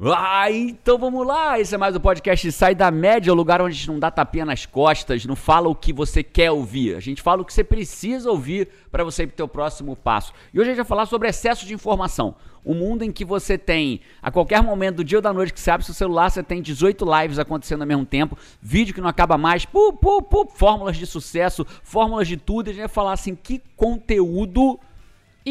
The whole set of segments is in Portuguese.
Ah, então vamos lá. Esse é mais o podcast Sai da Média, o lugar onde a gente não dá tapinha nas costas, não fala o que você quer ouvir. A gente fala o que você precisa ouvir para você ir pro teu próximo passo. E hoje a gente vai falar sobre excesso de informação. Um mundo em que você tem, a qualquer momento do dia ou da noite que você abre seu celular, você tem 18 lives acontecendo ao mesmo tempo, vídeo que não acaba mais, pu, pu, pu, fórmulas de sucesso, fórmulas de tudo. E a gente vai falar assim, que conteúdo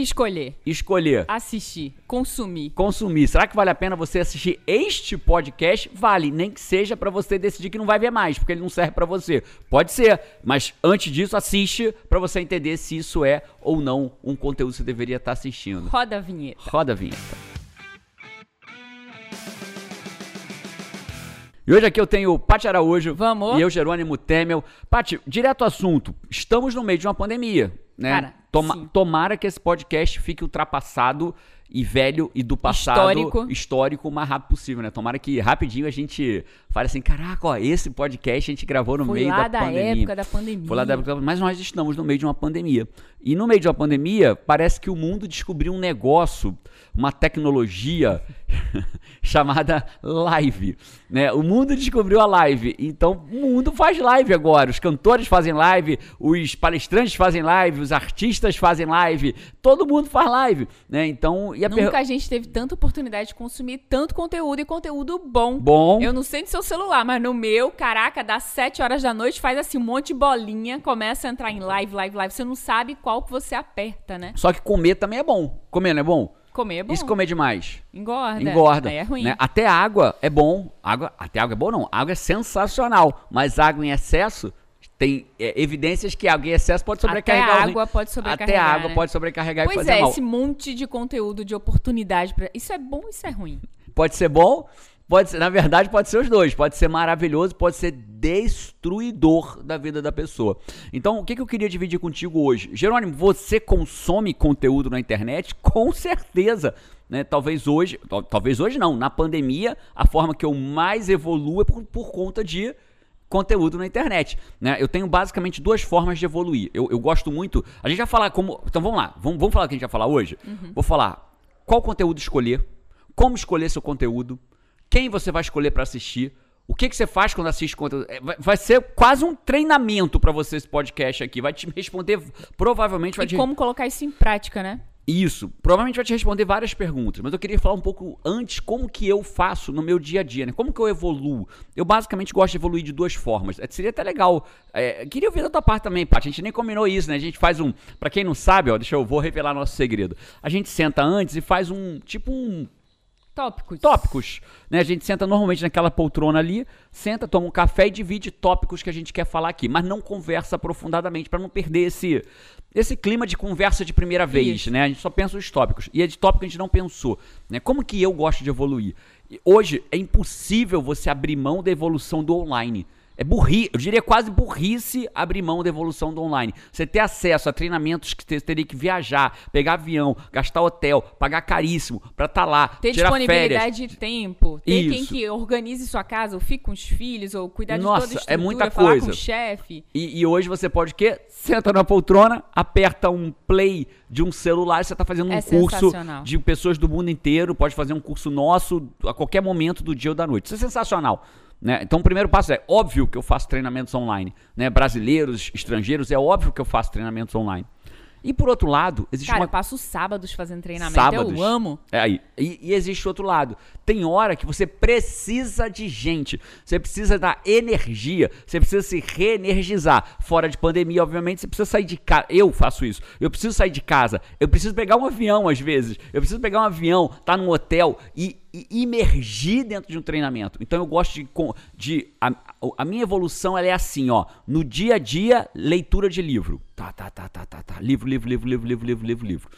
Escolher, escolher. assistir, consumir. consumir. Será que vale a pena você assistir este podcast? Vale, nem que seja pra você decidir que não vai ver mais, porque ele não serve pra você. Pode ser, mas antes disso assiste pra você entender se isso é ou não um conteúdo que você deveria estar assistindo. Roda a vinheta. Roda a vinheta. E hoje aqui eu tenho o Paty Araújo Vamos. e eu, Jerônimo Temel. Paty, direto ao assunto. Estamos no meio de uma pandemia, né? Cara, Toma- tomara que esse podcast fique ultrapassado e velho e do passado Histórico. histórico o mais rápido possível, né? Tomara que rapidinho a gente fale assim, caraca, ó, esse podcast a gente gravou no Foi meio lá da, da pandemia. época da pandemia. Foi lá da época, da- mas nós estamos no meio de uma pandemia. E no meio de uma pandemia, parece que o mundo descobriu um negócio, uma tecnologia chamada live. Né? O mundo descobriu a live. Então, o mundo faz live agora. Os cantores fazem live, os palestrantes fazem live, os artistas fazem live, todo mundo faz live. Né? Então, e a per- Nunca a gente teve tanta oportunidade de consumir tanto conteúdo e conteúdo bom. Bom. Eu não sei do seu celular, mas no meu, caraca, dá 7 horas da noite, faz assim um monte de bolinha, começa a entrar em live, live, live. Você não sabe qual que você aperta, né? Só que comer também é bom. Comer não é bom? Comer é bom. E se comer demais? Engorda. Engorda. É ruim. né? Até água é bom. Água, até água é bom, não. Água é sensacional. Mas água em excesso tem é, evidências que água em excesso pode Até sobrecarregar. a o rim. água pode Até sobrecarregar. a água né? pode sobrecarregar e Pois fazer é, mal. esse monte de conteúdo, de oportunidade. Pra... Isso é bom isso é ruim? Pode ser bom, pode ser, na verdade, pode ser os dois. Pode ser maravilhoso, pode ser destruidor da vida da pessoa. Então, o que, que eu queria dividir contigo hoje? Jerônimo, você consome conteúdo na internet? Com certeza. Né? Talvez hoje, tal- talvez hoje não, na pandemia, a forma que eu mais evoluo é por, por conta de conteúdo na internet. Né? Eu tenho basicamente duas formas de evoluir. Eu, eu gosto muito. A gente vai falar como. Então vamos lá, vamos, vamos falar o que a gente vai falar hoje? Vou falar qual conteúdo escolher, como escolher seu conteúdo, quem você vai escolher para assistir. O que, que você faz quando assiste conteúdo? É, Vai, vai ser quase um treinamento para você esse podcast aqui. Vai te responder, provavelmente vai E te como colocar isso em prática, né? Isso, provavelmente vai te responder várias perguntas, mas eu queria falar um pouco antes como que eu faço no meu dia a dia, né? Como que eu evoluo? Eu basicamente gosto de evoluir de duas formas. É, Seria até legal. é, queria ouvir da tua parte também, Paty. A gente nem combinou isso, né? A gente faz um. Pra quem não sabe, ó, deixa eu vou revelar nosso segredo. A gente senta antes e faz um. Tipo um Tópicos. tópicos. Né? A gente senta normalmente naquela poltrona ali, senta, toma um café e divide tópicos que a gente quer falar aqui, mas não conversa aprofundadamente para não perder esse esse clima de conversa de primeira vez, Isso. né? A gente só pensa os tópicos. E é de tópico que a gente não pensou, né? Como que eu gosto de evoluir? Hoje é impossível você abrir mão da evolução do online. É burrice, eu diria quase burrice abrir mão da evolução do online. Você ter acesso a treinamentos que você teria que viajar, pegar avião, gastar hotel, pagar caríssimo pra estar lá, Ter tirar disponibilidade férias. de tempo. Ter quem Isso. que organize sua casa, ou fique com os filhos, ou cuidar Nossa, de toda a é estrutura, muita falar coisa. com o chefe. E, e hoje você pode o quê? Senta na poltrona, aperta um play de um celular, você está fazendo um É curso de pessoas do mundo inteiro, pode fazer um curso nosso a qualquer momento do dia ou da noite. Isso é sensacional. Né? Então, o primeiro passo é óbvio que eu faço treinamentos online. Né? Brasileiros, estrangeiros, é óbvio que eu faço treinamentos online. E por outro lado, existe Cara, uma eu passo sábados fazendo treinamento, sábados. eu amo. É aí. E, e existe outro lado. Tem hora que você precisa de gente. Você precisa da energia. Você precisa se reenergizar. Fora de pandemia, obviamente, você precisa sair de casa. Eu faço isso. Eu preciso sair de casa. Eu preciso pegar um avião às vezes. Eu preciso pegar um avião, estar tá num hotel e imergir dentro de um treinamento. Então eu gosto de. de a, a minha evolução ela é assim, ó. No dia a dia, leitura de livro. Tá, tá, tá, tá, tá, tá. Livro, livro, livro, livro, livro, livro, livro, livro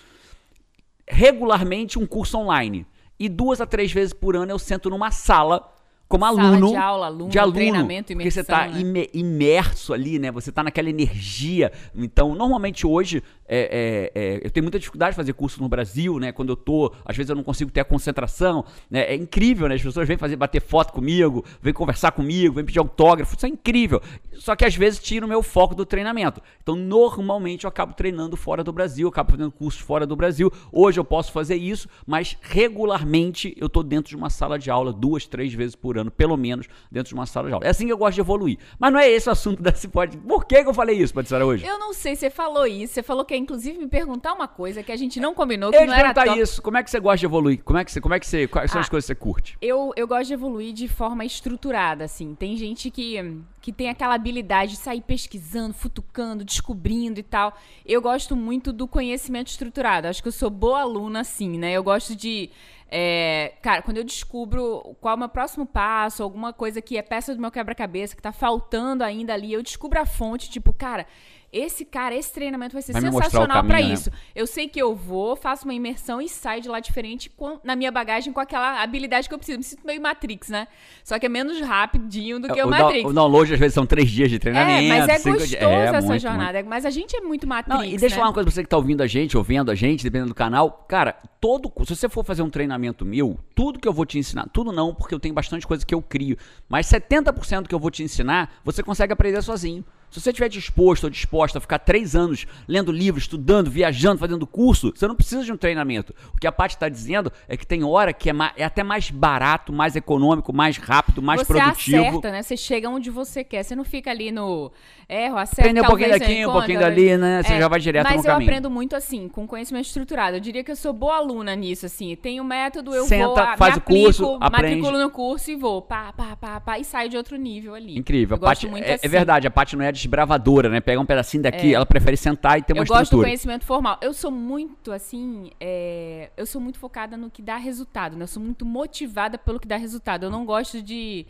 regularmente um curso online. E duas a três vezes por ano eu sento numa sala como Sala aluno. de aula, aluno, de aluno treinamento, Porque você está né? imerso ali, né? Você está naquela energia. Então, normalmente hoje, é, é, é, eu tenho muita dificuldade de fazer curso no Brasil, né? Quando eu tô, às vezes eu não consigo ter a concentração. Né? É incrível, né? As pessoas vêm fazer bater foto comigo, vêm conversar comigo, vêm pedir autógrafo. Isso é incrível. Só que às vezes tira o meu foco do treinamento. Então, normalmente eu acabo treinando fora do Brasil, acabo fazendo cursos fora do Brasil. Hoje eu posso fazer isso, mas regularmente eu tô dentro de uma sala de aula duas, três vezes por ano, pelo menos, dentro de uma sala de aula. É assim que eu gosto de evoluir. Mas não é esse o assunto desse pode. Por que, que eu falei isso, Patrícia hoje? Eu não sei, você falou isso, você falou que é inclusive me perguntar uma coisa que a gente não combinou, que Eu não era perguntar top. isso. Como é que você gosta de evoluir? Como é que você, como é que você, quais são Ah. as coisas que você curte? Eu, eu gosto de evoluir de forma estruturada, assim. Tem gente que, que tem aquela habilidade de sair pesquisando, futucando, descobrindo e tal. Eu gosto muito do conhecimento estruturado. Acho que eu sou boa aluna, assim, né? Eu gosto de. é, cara, quando eu descubro qual é o meu próximo passo, alguma coisa que é peça do meu quebra-cabeça, que tá faltando ainda ali, eu descubro a fonte, tipo, cara. Esse cara, esse treinamento vai ser Vai o sensacional pra caminho, né? isso. Eu sei que eu vou, faço uma imersão e saio de lá diferente com- na minha bagagem com aquela habilidade que eu preciso. Me sinto meio Matrix, né? Só que é menos rapidinho do que o, o, down- Matrix. o download às vezes são três dias de é, treinamento. mas é gostoso é, essa muito, jornada. Mas a gente é muito Matrix, Não, e deixa eu né? falar uma coisa pra você que tá ouvindo a gente, ou vendo a gente, dependendo do canal. Cara, todo. Se você for fazer um treinamento meu, tudo que eu vou te ensinar, tudo não, porque eu tenho bastante coisa que eu crio, mas 70% que eu vou te ensinar, você consegue aprender sozinho. Se você estiver disposto ou disposta a ficar três anos lendo livros, estudando, viajando, fazendo curso, você não precisa de um treinamento. O que a Paty está dizendo é que tem hora que é, é até mais barato, mais econômico, mais rápido, mais você produtivo. acerta, né? Você chega onde você quer. Você não fica ali no erro, acerta, Aprender um pouquinho eu daqui, um pouquinho dali, né? Você É, já vai direto Mas no eu caminho. aprendo muito assim, com conhecimento estruturado. Eu diria que eu sou boa aluna nisso, assim. Tenho método, eu Senta, vou, faz me o curso, aplico, aprende. matriculo no curso e vou. Pá, pá, pá, pá, e saio de outro nível ali. Incrível. Eu A Paty- muito é, assim. é verdade, a Paty não é desbravadora, né? Pega um pedacinho daqui, É. ela prefere sentar e ter uma eu gosto do estrutura. conhecimento formal. Eu sou muito, assim, é, eu sou muito focada no que dá resultado, né? Eu sou muito motivada pelo que dá resultado. Eu não gosto de,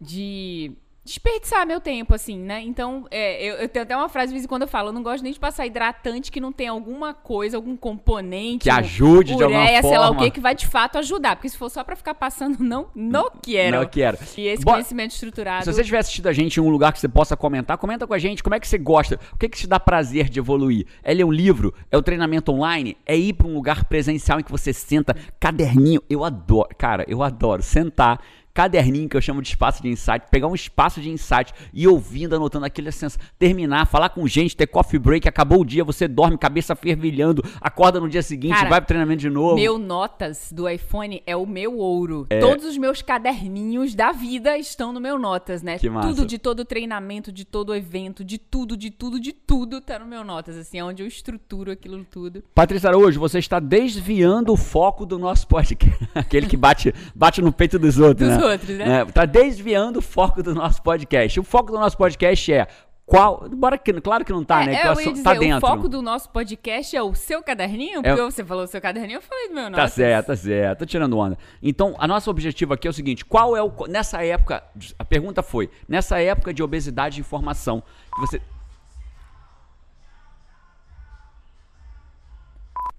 de desperdiçar meu tempo, assim, né? Então, é, eu, eu tenho até uma frase de vez em quando eu falo, eu não gosto nem de passar hidratante que não tem alguma coisa, algum componente. Que um ajude de alguma ureia, sei lá o forma. que, que vai de fato ajudar. Porque se for só pra ficar passando, não, não quero. Não quero. E esse Bo- conhecimento estruturado... Se você tiver assistido a gente em um lugar que você possa comentar, comenta com a gente como é que você gosta, o que, que te dá prazer de evoluir. É ler um livro? É o treinamento online? É ir para um lugar presencial em que você senta, caderninho. Eu adoro, cara, eu adoro sentar. Caderninho que eu chamo de espaço de insight, pegar um espaço de insight e ouvindo, anotando aquele senso, terminar, falar com gente, ter coffee break, acabou o dia, você dorme, cabeça fervilhando, acorda no dia seguinte, Cara, vai pro treinamento de novo. Meu Notas do iPhone é o meu ouro. É. Todos os meus caderninhos da vida estão no meu Notas, né? Que massa. Tudo de todo treinamento, de todo evento, de tudo, de tudo, de tudo tá no meu Notas, assim, é onde eu estruturo aquilo tudo. Patrícia Araújo, você está desviando o foco do nosso podcast. Aquele que bate, bate no peito dos outros, Dos né? outros, né? Está desviando o foco do nosso podcast. O foco do nosso podcast é qual. Bora que, claro que não tá, né? é, eu o ia assunto dizer, tá o dentro. foco do nosso podcast é o seu caderninho, porque você falou o seu caderninho, eu falei do meu Tá Notas. certo, tá certo. Tô tirando onda. Então, a nosso objetivo aqui é o seguinte: qual é o. Nessa época. A pergunta foi: nessa época de obesidade de informação, que você.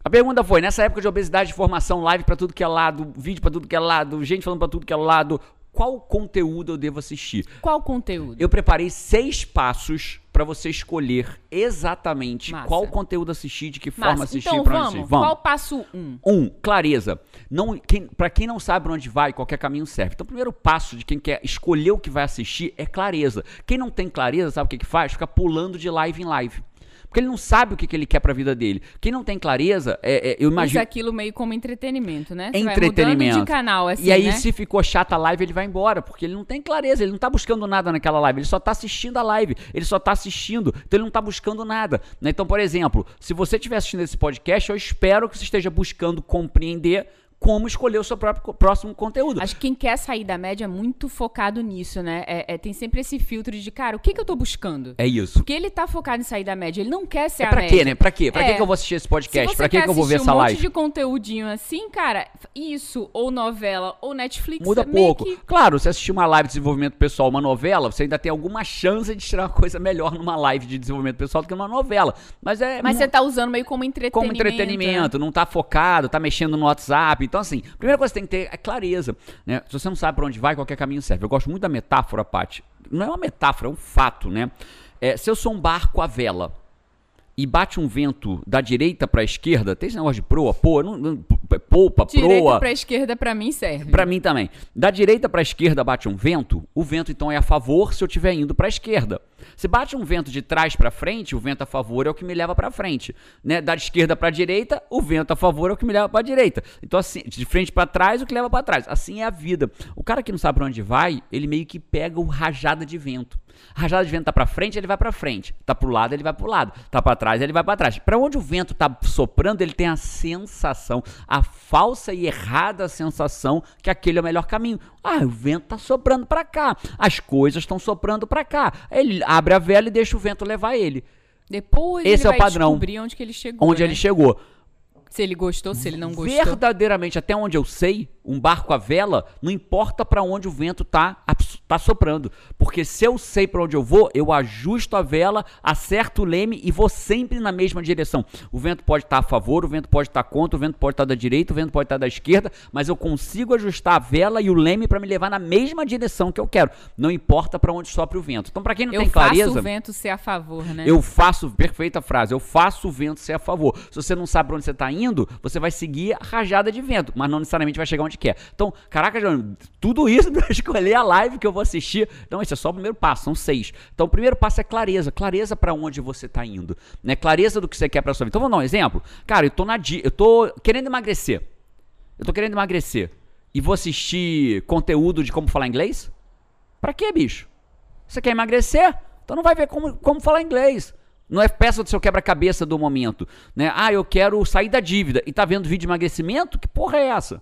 A pergunta foi: nessa época de obesidade de informação, live pra tudo que é lado, vídeo pra tudo que é lado, gente falando pra tudo que é lado, qual conteúdo eu devo assistir? Qual conteúdo? Eu preparei seis passos pra você escolher exatamente Massa. qual conteúdo assistir, de que forma Mas, assistir, então pra onde vamos, assistir. qual passo um? Um, clareza. Não, quem, para quem não sabe pra onde vai, qualquer caminho serve. Então, o primeiro passo de quem quer escolher o que vai assistir é clareza. Quem não tem clareza, sabe o que, que faz? Fica pulando de live em live. Porque ele não sabe o que, que ele quer pra vida dele. Quem não tem clareza, é, é, eu Usa imagino. aquilo meio como entretenimento, né? Você Entretenimento. de canal, assim, e aí, né? se ficou chata a live, ele vai embora, porque ele não tem clareza, ele não tá buscando nada naquela live, ele só tá assistindo a live, ele só tá assistindo, então ele não tá buscando nada. né? Então, por exemplo, se você estiver assistindo esse podcast, eu espero que você esteja buscando compreender como escolher o seu próprio próximo conteúdo. Acho que quem quer sair da média é muito focado nisso, né? É, é- tem sempre esse filtro de, cara, o que, que eu tô buscando? É isso. Porque ele tá focado em sair da média, ele não quer ser É a pra média. quê, né? Pra quê? Pra É. quê que eu vou assistir esse Se podcast? Pra quê quer que eu vou ver essa um live? monte de conteúdinho assim, cara, isso, ou novela, ou Netflix, Muda é pouco. que- Claro, se assistir uma live de desenvolvimento pessoal, uma novela, você ainda tem alguma chance de tirar uma coisa melhor numa live de desenvolvimento pessoal do que numa novela. Mas é Mas você tá usando meio como entretenimento. como entretenimento, não tá focado, tá mexendo no WhatsApp. Então, assim, primeira coisa que você tem que ter é clareza. Né? Se você não sabe pra onde vai, qualquer caminho serve. Eu gosto muito da metáfora, Paty. Não é uma metáfora, é um fato, né? É, se eu sou um barco à vela e bate um vento da direita para a esquerda, tem esse negócio de proa, poa, não, não, polpa, Direita proa. pra esquerda pra mim serve. Pra mim também. Da direita pra esquerda bate um vento, o vento então é a favor se eu estiver indo pra esquerda. Se bate um vento de trás pra frente, o vento a favor é o que me leva pra frente, né? Da esquerda pra direita, o vento a favor é o que me leva pra direita. Então assim, de frente pra trás, o que leva pra trás. Assim é a vida. O cara que não sabe pra onde vai, ele meio que pega o rajada de vento. A rajada de vento tá pra frente, ele vai pra frente. Tá pro lado, ele vai pro lado. Tá pra trás, ele vai pra trás. Pra onde o vento tá soprando, ele tem a sensação, a falsa e errada sensação que aquele é o melhor caminho. Ah, o vento tá soprando pra cá. As coisas estão soprando pra cá. Ele abre a vela e deixa o vento levar ele. Depois Esse ele é o vai padrão. descobrir onde que ele chegou. Onde né? ele chegou. Se ele gostou, se ele não gostou. Verdadeiramente, até onde eu sei, um barco à vela, não importa pra onde o vento tá, tá soprando. Porque se eu sei pra onde eu vou, eu ajusto a vela, acerto o leme e vou sempre na mesma direção. O vento pode estar a favor, o vento pode estar contra, o vento pode estar da direita, o vento pode estar da esquerda, mas eu consigo ajustar a vela e o leme pra me levar na mesma direção que eu quero. Não importa pra onde sopra o vento. Então, pra quem não Eu tem faço clareza, o vento ser a favor, né? eu faço, perfeita frase, eu faço o vento ser a favor. Se você não sabe pra onde você tá indo, você vai seguir a rajada de vento, mas não necessariamente vai chegar onde quer. Então, caraca, João, tudo isso eu escolher a live que eu vou assistir. Não, esse é só o primeiro passo, são seis. Então, o primeiro passo é clareza, clareza pra onde você tá indo, né? Clareza do que você quer pra sua vida. Então, vamos dar um exemplo. Cara, eu tô na eu tô querendo emagrecer. Eu tô querendo emagrecer e vou assistir conteúdo de como falar inglês? Pra quê, bicho? Você quer emagrecer? Então não vai ver como, como falar inglês. Não é peça do seu quebra-cabeça do momento. Né? Ah, eu quero sair da dívida. E tá vendo vídeo de emagrecimento? Que porra é essa?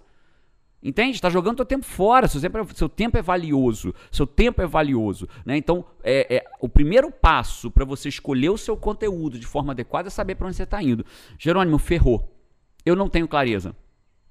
Entende? Tá jogando seu tempo fora. Seu tempo, é, seu tempo é valioso. Seu tempo é valioso. Né? Então, é, é, o primeiro passo para você escolher o seu conteúdo de forma adequada é saber para onde você está indo. Jerônimo, ferrou. Eu não tenho clareza.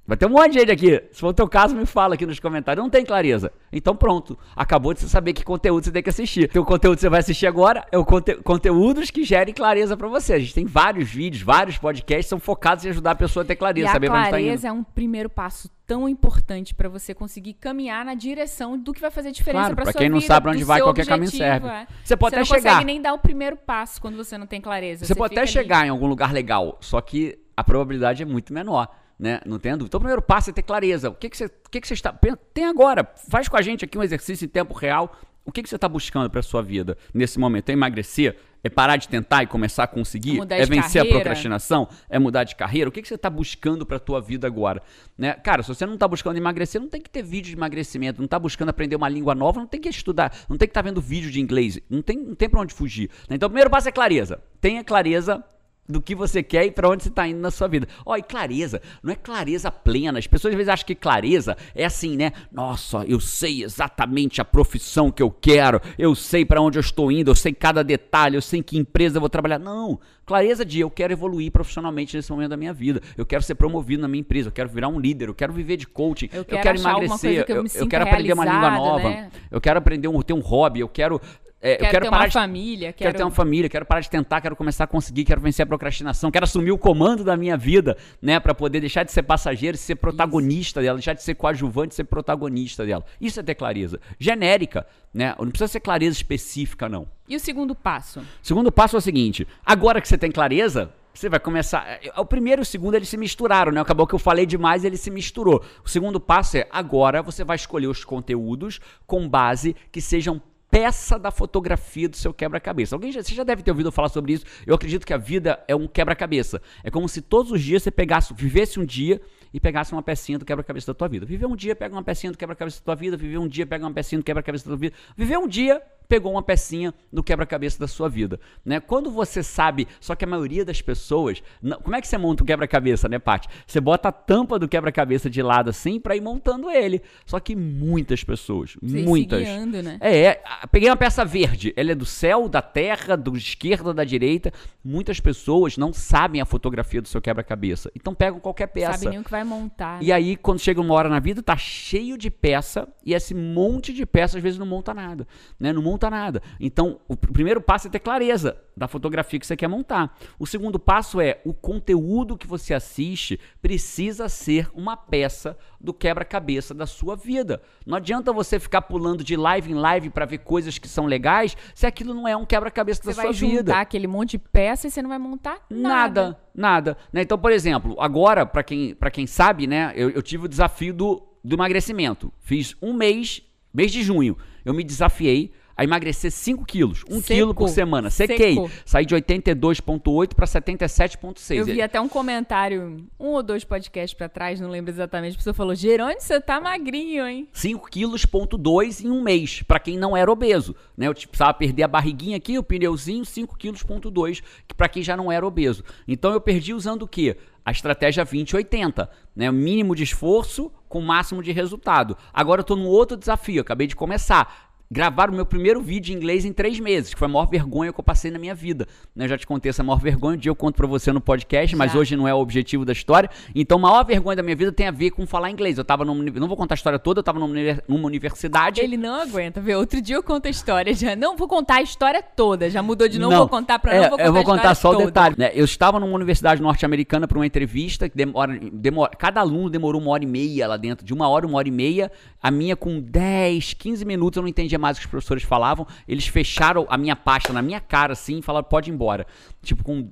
Vai ter um monte de gente aqui. Se for o teu caso, me fala aqui nos comentários. Não tem clareza. Então pronto. Acabou de você saber que conteúdo você tem que assistir. Então, o conteúdo que você vai assistir agora é o conte conteúdos que gerem clareza pra você. A gente tem vários vídeos, vários podcasts são focados em ajudar a pessoa a ter clareza, E a saber onde tá indo. clareza é um primeiro passo tão importante pra você conseguir caminhar na direção do que vai fazer diferença Claro, pra sua quem não vida, sabe pra onde vai, qualquer caminho objetivo, serve. é. Você pode não até chegar. consegue nem dar o primeiro passo quando você não tem clareza. Você, pode até ali- chegar em algum lugar legal, só que a probabilidade é muito menor. Né? Não tem dúvida. Então, o primeiro passo é ter clareza. O que, que, você, o que, que você está. Tem agora. Faz com a gente aqui um exercício em tempo real. O que, que você está buscando para sua vida nesse momento? É emagrecer? É parar de tentar e começar a conseguir? Mudar é vencer a carreira? procrastinação? É mudar de carreira? O que, que você está buscando para a tua vida agora? Né? Cara, se você não está buscando emagrecer, não tem que ter vídeo de emagrecimento. Não está buscando aprender uma língua nova, não tem que estudar. Não tem que estar vendo vídeo de inglês. Não tem, não tem para onde fugir. né? Então, o primeiro passo é clareza. Tenha clareza do que você quer e para onde você está indo na sua vida. Ó, e clareza, não é clareza plena. As pessoas às vezes acham que clareza é assim, né? Nossa, eu sei exatamente a profissão que eu quero, eu sei para onde eu estou indo, eu sei cada detalhe, eu sei em que empresa eu vou trabalhar. Não, clareza de eu quero evoluir profissionalmente nesse momento da minha vida. Eu quero ser promovido na minha empresa, eu quero virar um líder, eu quero viver de coaching, Eu eu quero quero, achar alguma emagrecer, que eu eu, eu quero aprender uma língua nova, né? eu quero aprender um, ter um hobby, eu quero é, eu Quero, quero ter parar uma de família, Quero, quero... ter uma família, quero parar de tentar, quero começar a conseguir, quero vencer a procrastinação, quero assumir o comando da minha vida, né, Pra poder deixar de ser passageiro ser protagonista dela, deixar de ser coadjuvante ser protagonista dela. Isso é ter clareza. Genérica, né? Não precisa ser clareza específica não. E o segundo passo? Segundo passo é o seguinte: agora que você tem clareza, você vai começar. é, O primeiro e o segundo eles se misturaram, né? Acabou que eu falei demais ele se misturou. O segundo passo é agora você vai escolher os conteúdos com base que sejam peça da fotografia do seu quebra-cabeça. Alguém já, você já deve ter ouvido falar sobre isso. Eu acredito que a vida é um quebra-cabeça. É como se todos os dias você pegasse, vivesse um dia e pegasse uma pecinha do quebra-cabeça da tua vida. Viver um dia, pega uma pecinha do quebra-cabeça da tua vida. Viver um dia, pega uma pecinha do quebra-cabeça da tua vida. Viver um dia, pegou uma pecinha no quebra-cabeça da sua vida, né? Quando você sabe, só que a maioria das pessoas, não- como é que você monta o quebra-cabeça, né, Paty? Você bota a tampa do quebra-cabeça de lado assim pra ir montando ele. Só que muitas pessoas, se muitas. guiando, né? É, é, peguei uma peça verde, ela é do céu, da terra, do esquerda, da direita. Muitas pessoas não sabem a fotografia do seu quebra-cabeça. Então pegam qualquer peça. Sabe nem o que vai montar. E aí, quando chega uma hora na vida, tá cheio de peça, e esse monte de peça às vezes não monta nada. Né? Não monta monta nada. Então, o pr- primeiro passo é ter clareza da fotografia que você quer montar. O segundo passo é o conteúdo que você assiste precisa ser uma peça do quebra-cabeça da sua vida. Não adianta você ficar pulando de live em live para ver coisas que são legais se aquilo não é um quebra-cabeça da Você sua vai juntar vida. aquele monte de peça e você não vai montar nada. Nada, nada. né? Então, por exemplo, agora, pra quem, pra quem sabe, né, eu, eu tive o desafio do, do emagrecimento. Fiz um mês, mês de junho, eu me desafiei a emagrecer 5 quilos. 1 um quilo por semana. Sequei. Seco. Saí de 82,8 para 77,6. Eu vi até um comentário, um ou dois podcasts pra trás, não lembro exatamente, a pessoa falou, Jerônimo, você tá magrinho, hein? 5 quilos, ponto 2 em um mês, pra quem não era obeso, né? Eu tipo, precisava perder a barriguinha aqui, o pneuzinho, 5 quilos, ponto 2, que pra quem já não era obeso. Então eu perdi usando o quê? A estratégia 20-80, né? O mínimo de esforço com o máximo de resultado. Agora eu tô num outro desafio, acabei de começar. Gravar o meu primeiro vídeo em inglês em três meses, que foi a maior vergonha que eu passei na minha vida. né? Eu já te contei essa maior vergonha, um dia eu conto pra você no podcast, mas Já. hoje não é o objetivo da história. Então, a maior vergonha da minha vida tem a ver com falar inglês. Eu tava numa, não vou contar a história toda, eu tava numa, uni- numa universidade. Ele não aguenta, vê. Outro dia eu conto a história, já não vou contar a história toda, já mudou de novo, Não, vou contar pra é, não vou contar Eu vou contar só o toda. detalhe. né? Eu estava numa universidade norte-americana para uma entrevista que demora, demora. Cada aluno demorou uma hora e meia lá dentro. De uma hora, uma hora e meia. A minha com 10, 15 minutos, eu não entendia mais o que os professores falavam. Eles fecharam a minha pasta na minha cara assim e falaram: pode ir embora. Tipo, com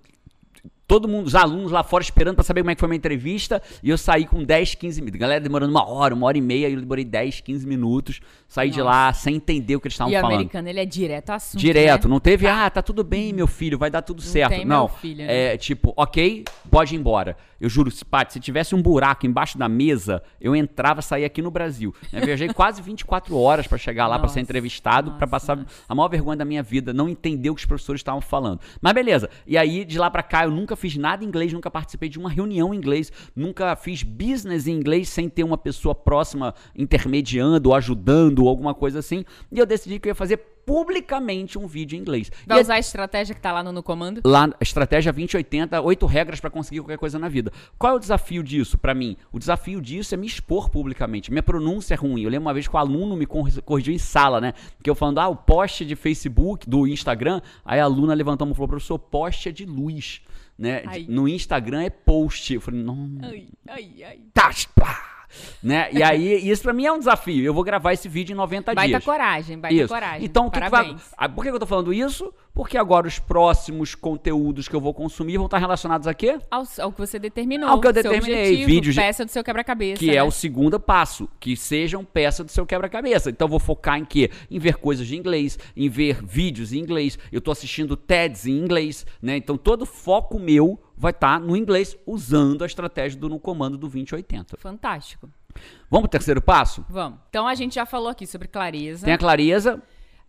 todo mundo, os alunos lá fora esperando pra saber como é que foi minha entrevista, e eu saí com 10, 15 minutos. Galera demorando uma hora, uma hora e meia, e eu demorei 10, 15 minutos, saí de Nossa. lá sem entender o que eles estavam E o falando. americano, ele é direto ao assunto, Direto, né? não teve, ah, tá tudo bem, meu filho, vai dar tudo certo. tem não, filho, né? é tipo, ok, pode ir embora. Eu juro, Paty, se tivesse um buraco embaixo da mesa, eu entrava, saía aqui no Brasil. Eu viajei quase 24 horas pra chegar lá pra ser entrevistado, pra nossa, passar a maior vergonha da minha vida, não entender o que os professores estavam falando. Mas beleza. E aí de lá pra cá eu nunca fiz nada em inglês, nunca participei de uma reunião em inglês, nunca fiz business em inglês sem ter uma pessoa próxima intermediando, ou ajudando, ou alguma coisa assim. E eu decidi que eu ia fazer publicamente um vídeo em inglês. Vai E usar a estratégia que tá lá no, no comando? lá estratégia 2080, oito regras para conseguir qualquer coisa na vida. Qual é o desafio disso para mim? O desafio disso é me expor publicamente. Minha pronúncia é ruim. Eu lembro uma vez que o aluno me corri- corrigiu em sala, né? Que eu falando, ah, o post de Facebook, do Instagram, aí a aluna levantou e falou, professor, post é de luz, né? Ai. No Instagram é post. Eu falei, não, Ai, ai, ai. tá, pá. Né? E aí, isso pra mim é um desafio. Eu vou gravar esse vídeo em 90 Baita dias. coragem, baita Isso. coragem. Então, o que, que vai. Por que eu tô falando isso? Porque agora os próximos conteúdos que eu vou consumir vão estar relacionados a quê? Ao, ao que você determinou. Ao que eu determinei, Objetivo, vídeos de- peça do seu quebra-cabeça. Que é né? o segundo passo, que sejam peça do seu quebra-cabeça. Então eu vou focar em quê? Em ver coisas de inglês, em ver vídeos em inglês. Eu tô assistindo TEDs em inglês, né? Então todo o foco meu vai estar no inglês usando a estratégia do no comando do 2080. Fantástico. Vamos pro terceiro passo? Vamos. Então a gente já falou aqui sobre clareza. Tem a clareza,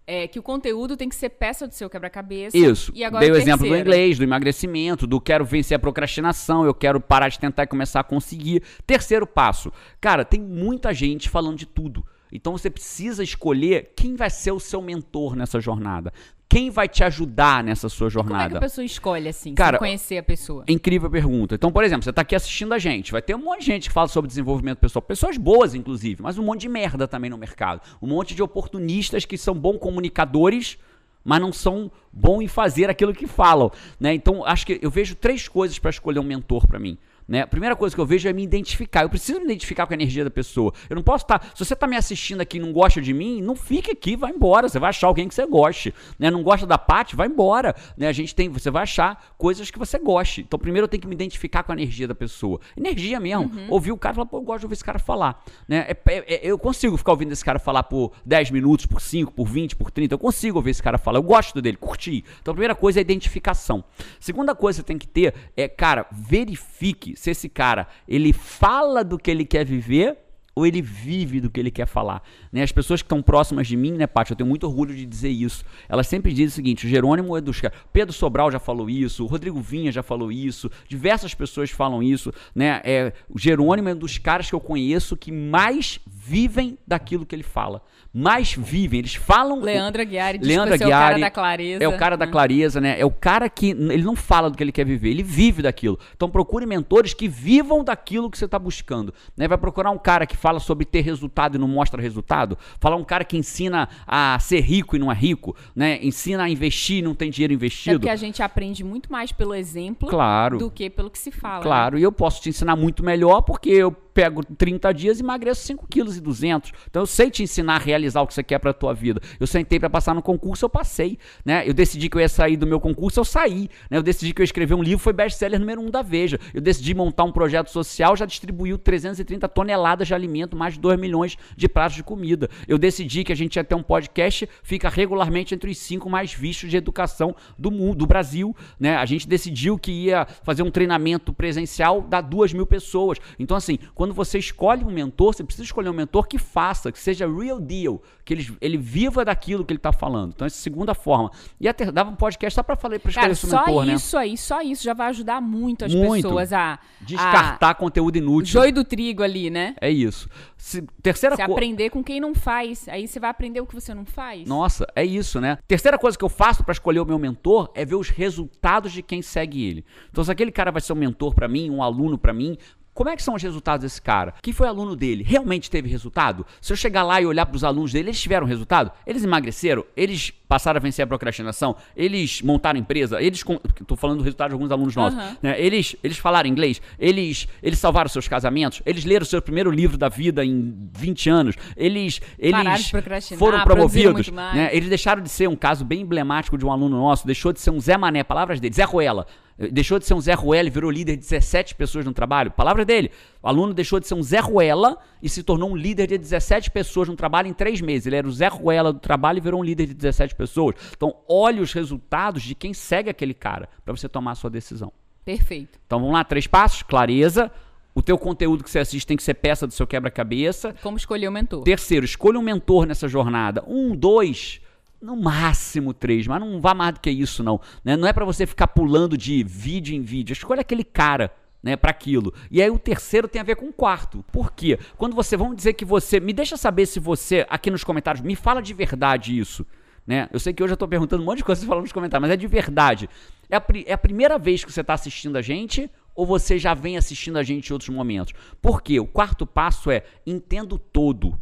É, que o conteúdo tem que ser peça do seu quebra-cabeça. Isso. E agora Dei o exemplo do terceiro. inglês, do emagrecimento, do quero vencer a procrastinação, eu quero parar de tentar e começar a conseguir. Terceiro passo. Cara, tem muita gente falando de tudo. Então você precisa escolher quem vai ser o seu mentor nessa jornada. Quem vai te ajudar nessa sua Como é que jornada? a pessoa escolhe, assim, Cara, conhecer a pessoa? Incrível pergunta. Então, por exemplo, você tá aqui assistindo a gente. Vai ter um monte de gente que fala sobre desenvolvimento pessoal. Pessoas boas, inclusive, mas um monte de merda também no mercado. Um monte de oportunistas que são bons comunicadores, mas não são bons em fazer aquilo que falam. Né? Então, acho que eu vejo três coisas para escolher um mentor para mim. Né? A primeira coisa que eu vejo é me identificar. Eu preciso me identificar com a energia da pessoa. Eu não posso estar. Se você está me assistindo aqui e não gosta de mim, não fique aqui, vai embora. Você vai achar alguém que você goste. Né? Não gosta da Paty, vai embora. Né? A gente tem. Você vai achar coisas que você goste. Então, primeiro eu tenho que me identificar com a energia da pessoa. Energia mesmo. Ouvir o cara e falar, pô, eu gosto de ouvir esse cara falar. Né? É- é- é- eu consigo ficar ouvindo esse cara falar por 10 minutos, por 5, por 20, por 30. Eu consigo ouvir esse cara falar. Eu gosto dele, curti. Então, a primeira coisa é a identificação. Segunda coisa que você tem que ter é, cara, verifique se esse cara ele fala do que ele quer viver ou ele vive do que ele quer falar. Né? As pessoas que estão próximas de mim, né, Paty, eu tenho muito orgulho de dizer isso. Elas sempre dizem o seguinte: o Jerônimo é dos caras. Pedro Sobral já falou isso, o Rodrigo Vinha já falou isso, diversas pessoas falam isso. Né? É, o Jerônimo é um dos caras que eu conheço que mais vivem daquilo que ele fala. Mais vivem. Eles falam. Leandro Aguiar diz Leandro que você é o cara Aguiari da clareza. É o cara da né? clareza, né? É o cara que ele não fala do que ele quer viver, ele vive daquilo. Então procure mentores que vivam daquilo que você está buscando. Né? Vai procurar um cara que fala sobre ter resultado e não mostra resultado? Falar um cara que ensina a ser rico e não é rico, né? Ensina a investir e não tem dinheiro É investido. porque a gente aprende muito mais pelo exemplo Claro. do que pelo que se fala. né? Claro, e eu posso te ensinar muito melhor porque eu pego 30 dias e emagreço 5 quilos e 200. Então eu sei te ensinar a realizar o que você quer pra tua vida. Eu sentei pra passar no concurso, eu passei, né? Eu decidi que eu ia sair do meu concurso, eu saí, né? Eu decidi que eu ia escrever um livro, foi best-seller número um da Veja. Eu decidi montar um projeto social, já distribuiu 330 toneladas de alimento, mais de 2 milhões de pratos de comida. Eu decidi que a gente ia ter um podcast, fica regularmente entre os cinco mais vistos de educação do mundo, do Brasil, né? A gente decidiu que ia fazer um treinamento presencial da duas mil pessoas. Então, assim, quando você escolhe um mentor, você precisa escolher um mentor que faça, que seja real deal, que ele, ele viva daquilo que ele está falando. Então, essa é a segunda forma. E até dava um podcast só para falar para escolher Cara, só mentor, né? isso aí, só isso já vai ajudar muito as Muito. pessoas a, Descartar conteúdo a inútil. joio do trigo ali, né? É isso. Se- terceira coisa. aprender com quem não faz. Aí você vai aprender o que você não faz. Nossa, é isso, né? Terceira coisa que eu faço pra escolher o meu mentor é ver os resultados de quem segue ele. Então, se aquele cara vai ser um mentor pra mim, um aluno pra mim, como é que são os resultados desse cara? Quem foi aluno dele? Realmente teve resultado? Se eu chegar lá e olhar pros alunos dele, eles tiveram resultado? Eles emagreceram? Eles passaram a vencer a procrastinação? Eles montaram empresa? Eles. Tô falando do resultado de alguns alunos nossos. Aham. né? Eles, eles falaram inglês? Eles, eles salvaram seus casamentos? Eles leram o seu primeiro livro da vida em 20 anos? Eles. Eles foram promovidos? Né? Eles deixaram de ser um caso bem emblemático de um aluno nosso, deixou de ser um Zé Mané, palavras dele, Zé Ruela. Deixou de ser um Zé Ruela e virou líder de 17 pessoas no trabalho. Palavras dele. O aluno deixou de ser um Zé Ruela e se tornou um líder de 17 pessoas no trabalho em três meses. Ele era o Zé Ruela do trabalho e virou um líder de 17 pessoas. Então, olhe os resultados de quem segue aquele cara para você tomar a sua decisão. Perfeito. Então, vamos lá, três passos: clareza. O teu conteúdo que você assiste tem que ser peça do seu quebra-cabeça. Como escolher o mentor. Terceiro, escolha um mentor nessa jornada. Um, dois, no máximo três, mas não vá mais do que isso, não. né? Não é pra você ficar pulando de vídeo em vídeo. Escolha aquele cara. Né, para aquilo. E aí o terceiro tem a ver com o quarto. Por quê? Quando você, vamos dizer que você, me deixa saber se você aqui nos comentários me fala de verdade isso, né? Eu sei que hoje eu tô perguntando um monte de coisa você falando nos comentários, mas é de verdade. É a, é a primeira vez que você tá assistindo a gente ou você já vem assistindo a gente em outros momentos? Por quê? O quarto passo é entenda o todo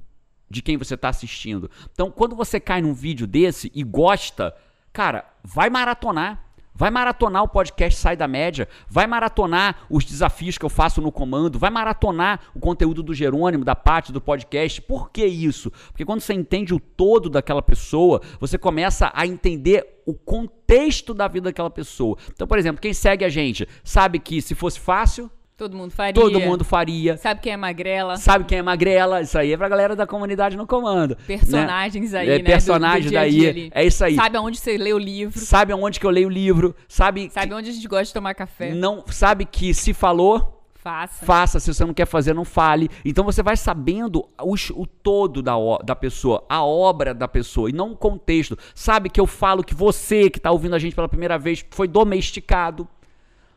de quem você está assistindo. Então, quando você cai num vídeo desse e gosta, cara, vai maratonar. Vai maratonar o podcast Sai da Média, vai maratonar os desafios que eu faço no comando, vai maratonar o conteúdo do Jerônimo, da parte do podcast. Por que isso? Porque quando você entende o todo daquela pessoa, você começa a entender o contexto da vida daquela pessoa. Então, por exemplo, quem segue a gente sabe que se fosse fácil, Todo mundo faria. todo mundo faria. Sabe quem é magrela? Sabe quem é magrela? Isso aí é pra galera da comunidade no comando. Personagens né? aí, é, né? Personagens do daí. ali. É isso aí. Sabe, Sabe aonde você lê o livro. aonde que eu leio o livro? Sabe, Sabe onde a gente gosta de tomar que, café. não sabe que se falou, Faça. faça. Se você não quer fazer, não fale. Então você vai sabendo os- o todo da, o- da pessoa, a obra da pessoa e não o contexto. Sabe que eu falo que você que tá ouvindo a gente pela primeira vez foi domesticado.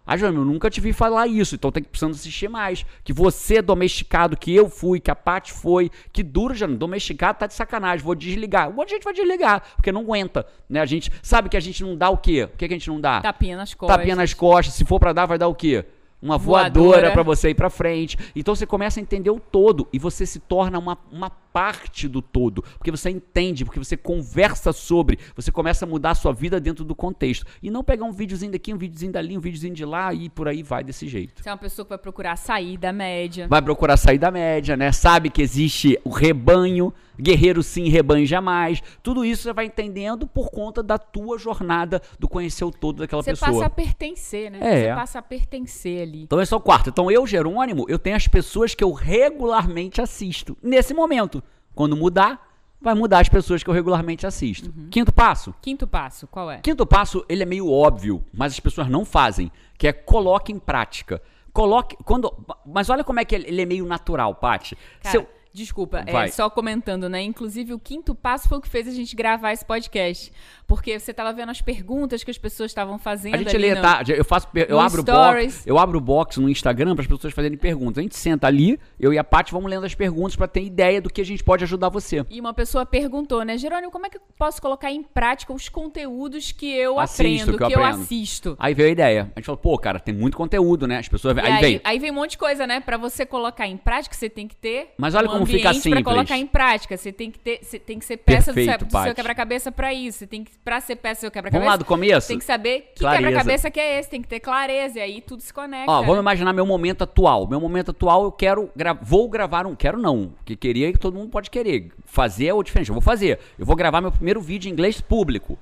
Ah, Jânio, eu nunca te vi falar isso, então tem que precisando assistir mais. Que você é domesticado, que eu fui, que a Paty foi. Que duro, Jânio, domesticado tá de sacanagem, vou desligar. Um monte de gente vai desligar, porque não aguenta, né? A gente sabe que a gente não dá o quê? O que, que a gente não dá? Tapinha nas costas. Tapinha nas costas, se for pra dar, vai dar o quê? Uma voadora, Voadora. pra você ir pra frente. Então você começa a entender o todo e você se torna uma, uma parte do todo. Porque você entende, porque você conversa sobre, você começa a mudar a sua vida dentro do contexto. E não pegar um videozinho daqui, um videozinho dali, um videozinho de lá e por aí vai desse jeito. Você é uma pessoa que vai procurar sair da média. Vai procurar sair da média, né? Sabe que existe o rebanho, guerreiro sim, rebanho jamais. Tudo isso você vai entendendo por conta da tua jornada do conhecer o todo daquela Você pessoa. passa a pertencer, né? É. Você passa a pertencer ali. Então esse é o quarto. Então eu, Jerônimo, eu tenho as pessoas que eu regularmente assisto. Nesse momento. Quando mudar, vai mudar as pessoas que eu regularmente assisto. Quinto passo. Quinto passo, qual é? Quinto passo, ele é meio óbvio, mas as pessoas não fazem, que é coloque em prática. Coloque, quando, mas olha como é que ele é meio natural, Paty. Cara, eu- Desculpa, é, só comentando, né? Inclusive, o quinto passo foi o que fez a gente gravar esse podcast. Porque você tava vendo as perguntas que as pessoas estavam fazendo. A gente ali lê, no- tá? Eu faço, eu abro Stories. box, eu abro o box no Instagram para as pessoas fazerem perguntas. A gente senta ali, eu e a Paty vamos lendo as perguntas para ter ideia do que a gente pode ajudar você. E uma pessoa perguntou, né, Jerônimo, como é que eu posso colocar em prática os conteúdos que eu Assisto, aprendo, que eu que eu aprendo. assisto? Aí veio a ideia. A gente falou, pô, cara, tem muito conteúdo, né? As pessoas. Aí, aí, veio. aí vem um monte de coisa, né? Pra você colocar em prática, você tem que ter Mas olha como fica ambiente pra simples. colocar em prática. Você tem que ter, você tem que ser peça do Perfeito, seu, do seu Paty. quebra-cabeça pra isso. Você tem que pra ser peça do seu Vamos quebra-cabeça. lá do começo? Tem que saber que quebra-cabeça que é esse, tem que ter clareza e aí tudo se conecta. Ó, vamos né? imaginar meu momento atual. Meu momento atual, eu quero. gra- Vou gravar um. Quero não. Que queria que todo mundo pode querer. Fazer é o diferente. Eu vou fazer. Eu vou gravar meu primeiro vídeo em inglês público.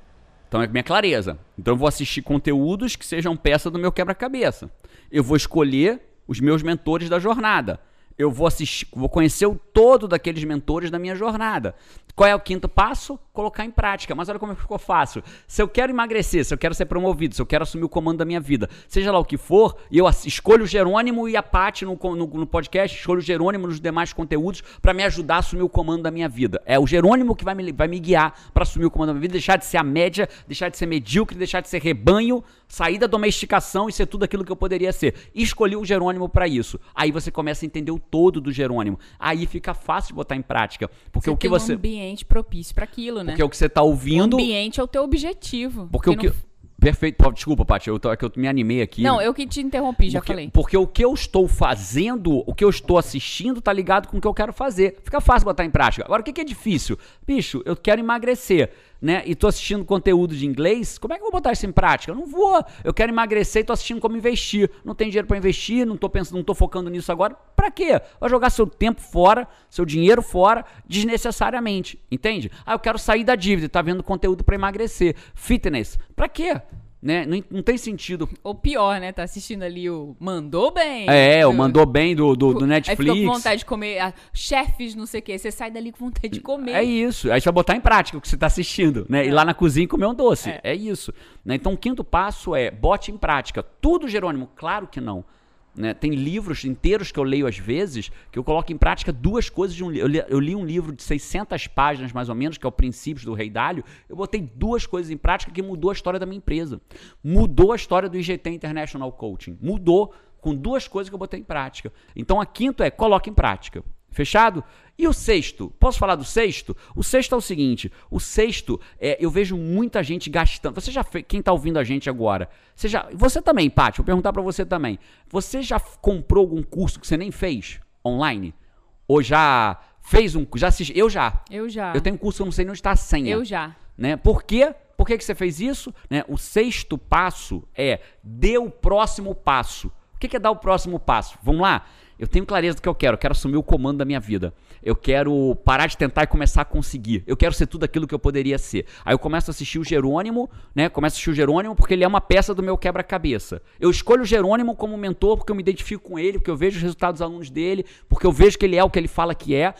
Então é minha clareza. Então eu vou assistir conteúdos que sejam peça do meu quebra-cabeça. Eu vou escolher os meus mentores da jornada. Eu vou assistir, vou conhecer o todo daqueles mentores da minha jornada. Qual é o quinto passo? Colocar em prática. Mas olha como ficou fácil. Se eu quero emagrecer, se eu quero ser promovido, se eu quero assumir o comando da minha vida, seja lá o que for, e eu escolho o Jerônimo e a Paty no, no, no podcast, escolho o Jerônimo nos demais conteúdos para me ajudar a assumir o comando da minha vida. É o Jerônimo que vai me, vai me guiar para assumir o comando da minha vida, deixar de ser a média, deixar de ser medíocre, deixar de ser rebanho, sair da domesticação e ser tudo aquilo que eu poderia ser. E escolhi o Jerônimo para isso. Aí você começa a entender o todo do Jerônimo. Aí fica fácil de botar em prática. Porque o que você. um ambiente propício pra aquilo, né? Porque o que você tá O ouvindo. ambiente é o teu objetivo. Porque o que. não- Perfeito. Desculpa, Paty, eu, é que eu me animei aqui. Não, eu que te interrompi, já porque, falei. porque o que eu estou fazendo, o que eu estou assistindo, tá ligado com o que eu quero fazer. Fica fácil botar em prática. Agora, o que, que é difícil? Bicho, eu quero emagrecer, né? E tô assistindo conteúdo de inglês. Como é que eu vou botar isso em prática? Eu não vou. Eu quero emagrecer e tô assistindo como investir. Não tem dinheiro para investir, não tô pensando, não tô focando nisso agora. Pra quê? Vai jogar seu tempo fora, seu dinheiro fora, desnecessariamente. Entende? Ah, eu quero sair da dívida, tá vendo conteúdo para emagrecer. Fitness. Pra quê? Né? Não, não tem sentido Ou pior, né? Tá assistindo ali o Mandou Bem. é, o Do- mandou bem do, do, do Aí Netflix. fica com vontade de comer ah, chefes, não sei o quê. Você sai dali com vontade de comer. É isso. Aí você vai botar em prática o que você está assistindo, né? Ir lá na cozinha e comer um doce. É. É, isso. Né? Então, o quinto passo é bote em prática. Tudo, Jerônimo? Claro que não. Né? Tem livros inteiros que eu leio às vezes que eu coloco em prática duas coisas um. Eu, li- eu li um livro de 600 páginas, mais ou menos, que é o Princípios do Rei Dálio. Eu botei duas coisas em prática que mudou a história da minha empresa. Mudou a história do IGT International Coaching. Mudou com duas coisas que eu botei em prática. Então, a quinto é coloque em prática. Fechado? E o sexto? Posso falar do sexto? O sexto é o seguinte: o sexto, é, eu vejo muita gente gastando. Você já fez, quem está ouvindo a gente agora? Você já, você também, Paty, vou perguntar para você também. Você já comprou algum curso que você nem fez online? Ou já fez um, já assisti, eu já. Eu já. Eu tenho um curso que eu não sei nem onde está a senha Eu já. né? Por quê? Por que, que você fez isso? Né? O sexto passo é dê o próximo passo. O que, é dar o próximo passo? Vamos lá? Eu tenho clareza do que eu quero. Eu quero assumir o comando da minha vida. Eu quero parar de tentar e começar a conseguir. Eu quero ser tudo aquilo que eu poderia ser. Aí eu começo a assistir o Jerônimo, né? Começo a assistir o Jerônimo porque ele é uma peça do meu quebra-cabeça. Eu escolho o Jerônimo como mentor porque eu me identifico com ele, porque eu vejo os resultados dos alunos dele, porque eu vejo que ele é o que ele fala que é.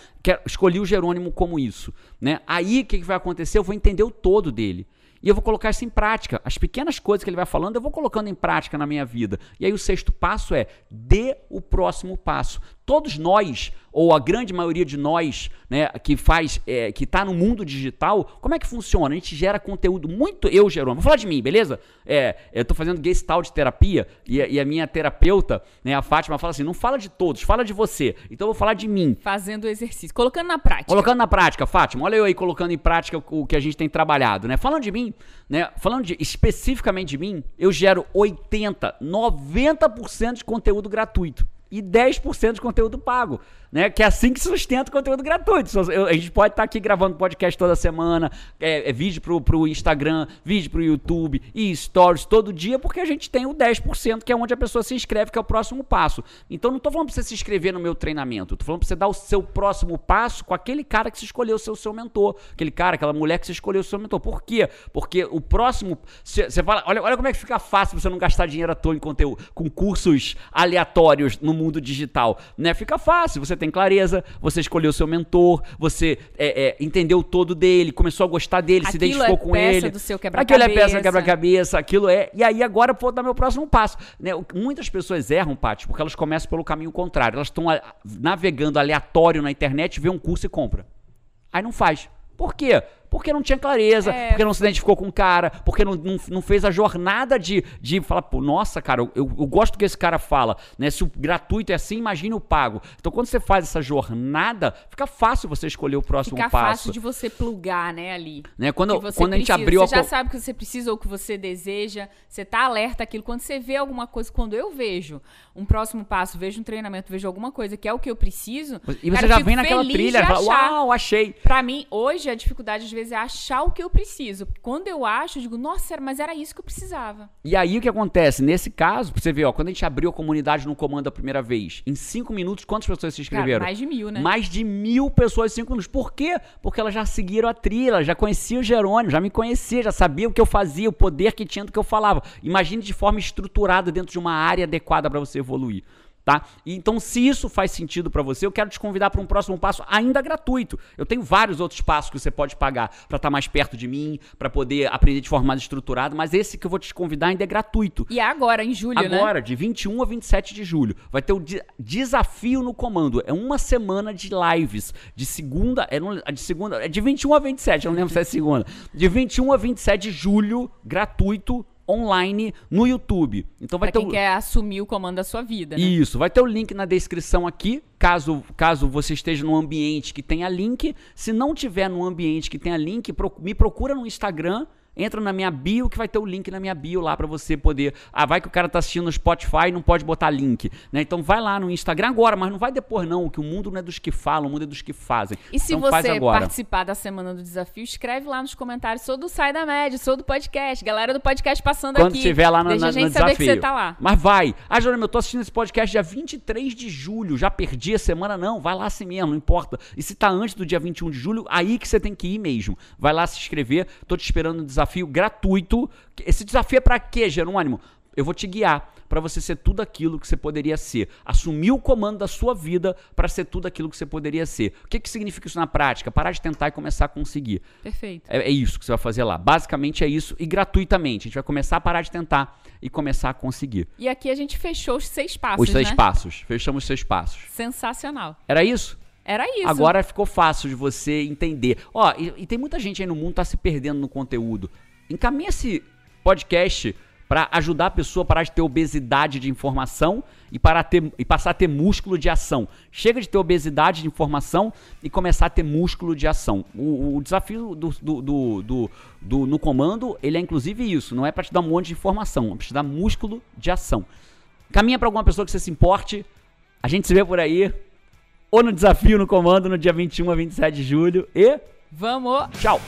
Escolhi o Jerônimo como isso, né? Aí o que vai acontecer? Eu vou entender o todo dele. E eu vou colocar isso em prática. As pequenas coisas que ele vai falando, eu vou colocando em prática na minha vida. E aí o sexto passo é dê o próximo passo. Todos nós, ou a grande maioria de nós, né, que faz, é, que está no mundo digital, como é que funciona? A gente gera conteúdo muito. Eu, Jerônimo, vou falar de mim, beleza? É, eu estou fazendo gestalt terapia e, a- e a minha terapeuta, né, a Fátima, fala assim: não fala de todos, fala de você. Então eu vou falar de mim. Fazendo exercício. Colocando na prática. Colocando na prática, Fátima, olha eu aí colocando em prática o, o que a gente tem trabalhado, né? Falando de mim, né? Falando de, especificamente de mim, eu gero 80, 90% de conteúdo gratuito e 10% de conteúdo pago, né? Que é assim que sustenta o conteúdo gratuito. Se a gente pode estar aqui gravando podcast toda semana, é, é vídeo pro, pro Instagram, vídeo pro YouTube e stories todo dia, porque a gente tem o 10%, que é onde a pessoa se inscreve, que é o próximo passo. Então não tô falando pra você se inscrever no meu treinamento, tô falando pra você dar o seu próximo passo com aquele cara que você escolheu ser o seu mentor, aquele cara, aquela mulher que você escolheu ser o seu mentor. Por quê? Porque o próximo, você fala, olha, olha como é que fica fácil você não gastar dinheiro à toa em conteúdo, com cursos aleatórios no mundo digital, né? Fica fácil, você tem clareza, você escolheu seu mentor, você é, é, entendeu todo dele, começou a gostar dele, se Aquilo identificou é com peça ele. do seu Aquilo é peça quebra-cabeça. aquilo é. E aí agora vou dar meu próximo passo. Né? Muitas pessoas erram, Paty, porque elas começam pelo caminho contrário. Elas estão navegando aleatório na internet, vê um curso e compra. Aí não faz. Por quê? Porque não tinha clareza, É. porque não se identificou com o cara, porque não, não, não fez a jornada de, de falar, pô, nossa, cara, eu, eu gosto do que esse cara fala, né? Se o gratuito é assim, imagine o pago. Então, quando você faz essa jornada, fica fácil você escolher o próximo Fica passo. fácil de você plugar, né, ali. Né? Quando, quando a gente precisa. abriu Você a. já sabe o que você precisa ou o que você deseja. Você tá alerta àquilo. Quando você vê alguma coisa, quando eu vejo um próximo passo, vejo um treinamento, vejo alguma coisa que é o que eu preciso. E você cara, eu já vem naquela trilha, fala, uau, achei. Pra mim, hoje, a dificuldade às vezes é achar o que eu preciso. Quando eu acho, eu digo, nossa, mas era isso que eu precisava. E aí o que acontece? Nesse caso, você ver, ó, quando a gente abriu a comunidade no comando a primeira vez, em cinco minutos, quantas pessoas se Cara, inscreveram? mais de mil, né? Mais de mil pessoas em cinco minutos. Por quê? Porque elas já seguiram a trilha, já conheciam o Jerônimo, já me conhecia, já sabia o que eu fazia, o poder que tinha do que eu falava. Imagine de forma estruturada dentro de uma área adequada para você evoluir. Tá? Então, se isso faz sentido para você, eu quero te convidar para um próximo passo ainda gratuito. Eu tenho vários outros passos que você pode pagar para estar mais perto de mim, para poder aprender de forma mais estruturada, mas esse que eu vou te convidar ainda é gratuito. E é agora, em julho, né? Agora, de 21 a 27 de julho, vai ter o de- desafio no comando. É uma semana de lives. De segunda. É no- de segunda. É de 21 a 27, eu não lembro se é segunda. De 21 a 27 de julho, gratuito, online, no YouTube. Então vai Pra ter quem o- quer assumir o comando da sua vida, né? isso, vai ter o link na descrição aqui, caso, caso você esteja num ambiente que tenha link. Se não tiver num ambiente que tenha link, me procura no Instagram, entra na minha bio que vai ter o link na minha bio lá pra você poder. Ah, vai que o cara tá assistindo no Spotify e não pode botar link, né? Então vai lá no Instagram agora, mas não vai depois não, que o mundo não é dos que falam, o mundo é dos que fazem. E se então você participar da semana do desafio, escreve lá nos comentários. Sou do Sai da Média, sou do podcast. Galera do podcast passando Quando aqui. estiver lá no, Deixa na- a gente no saber desafio. que você tá lá. Mas vai. Ah, Jerônimo, eu tô assistindo esse podcast dia 23 de julho. Já perdi a semana? Não, vai lá assim mesmo, não importa. E se tá antes do dia 21 de julho, aí que você tem que ir mesmo. Vai lá se inscrever. Tô te esperando no desafio gratuito. Esse desafio é pra quê, Jerônimo? Eu vou te guiar pra você ser tudo aquilo que você poderia ser. Assumir o comando da sua vida pra ser tudo aquilo que você poderia ser. O que, que significa isso na prática? Parar de tentar e começar a conseguir. Perfeito. É, é isso que você vai fazer lá. Basicamente é isso e gratuitamente. A gente vai começar a parar de tentar e começar a conseguir. E aqui a gente fechou os seis passos, Os seis né? passos. Fechamos os seis passos. Sensacional. Era isso? Era isso. Agora ficou fácil de você entender. Ó, e, e tem muita gente aí no mundo que tá se perdendo no conteúdo. Encaminha esse podcast para ajudar a pessoa a parar de ter obesidade de informação e, parar a ter, e passar a ter músculo de ação. Chega de ter obesidade de informação e começar a ter músculo de ação. O, o desafio do, do, do, do- do- no comando, ele é inclusive isso. Não é para te dar um monte de informação, é para te dar músculo de ação. Caminha para alguma pessoa que você se importe. A gente se vê por aí. Ou no desafio no comando no dia 21 a 27 de julho. E Vamos! tchau!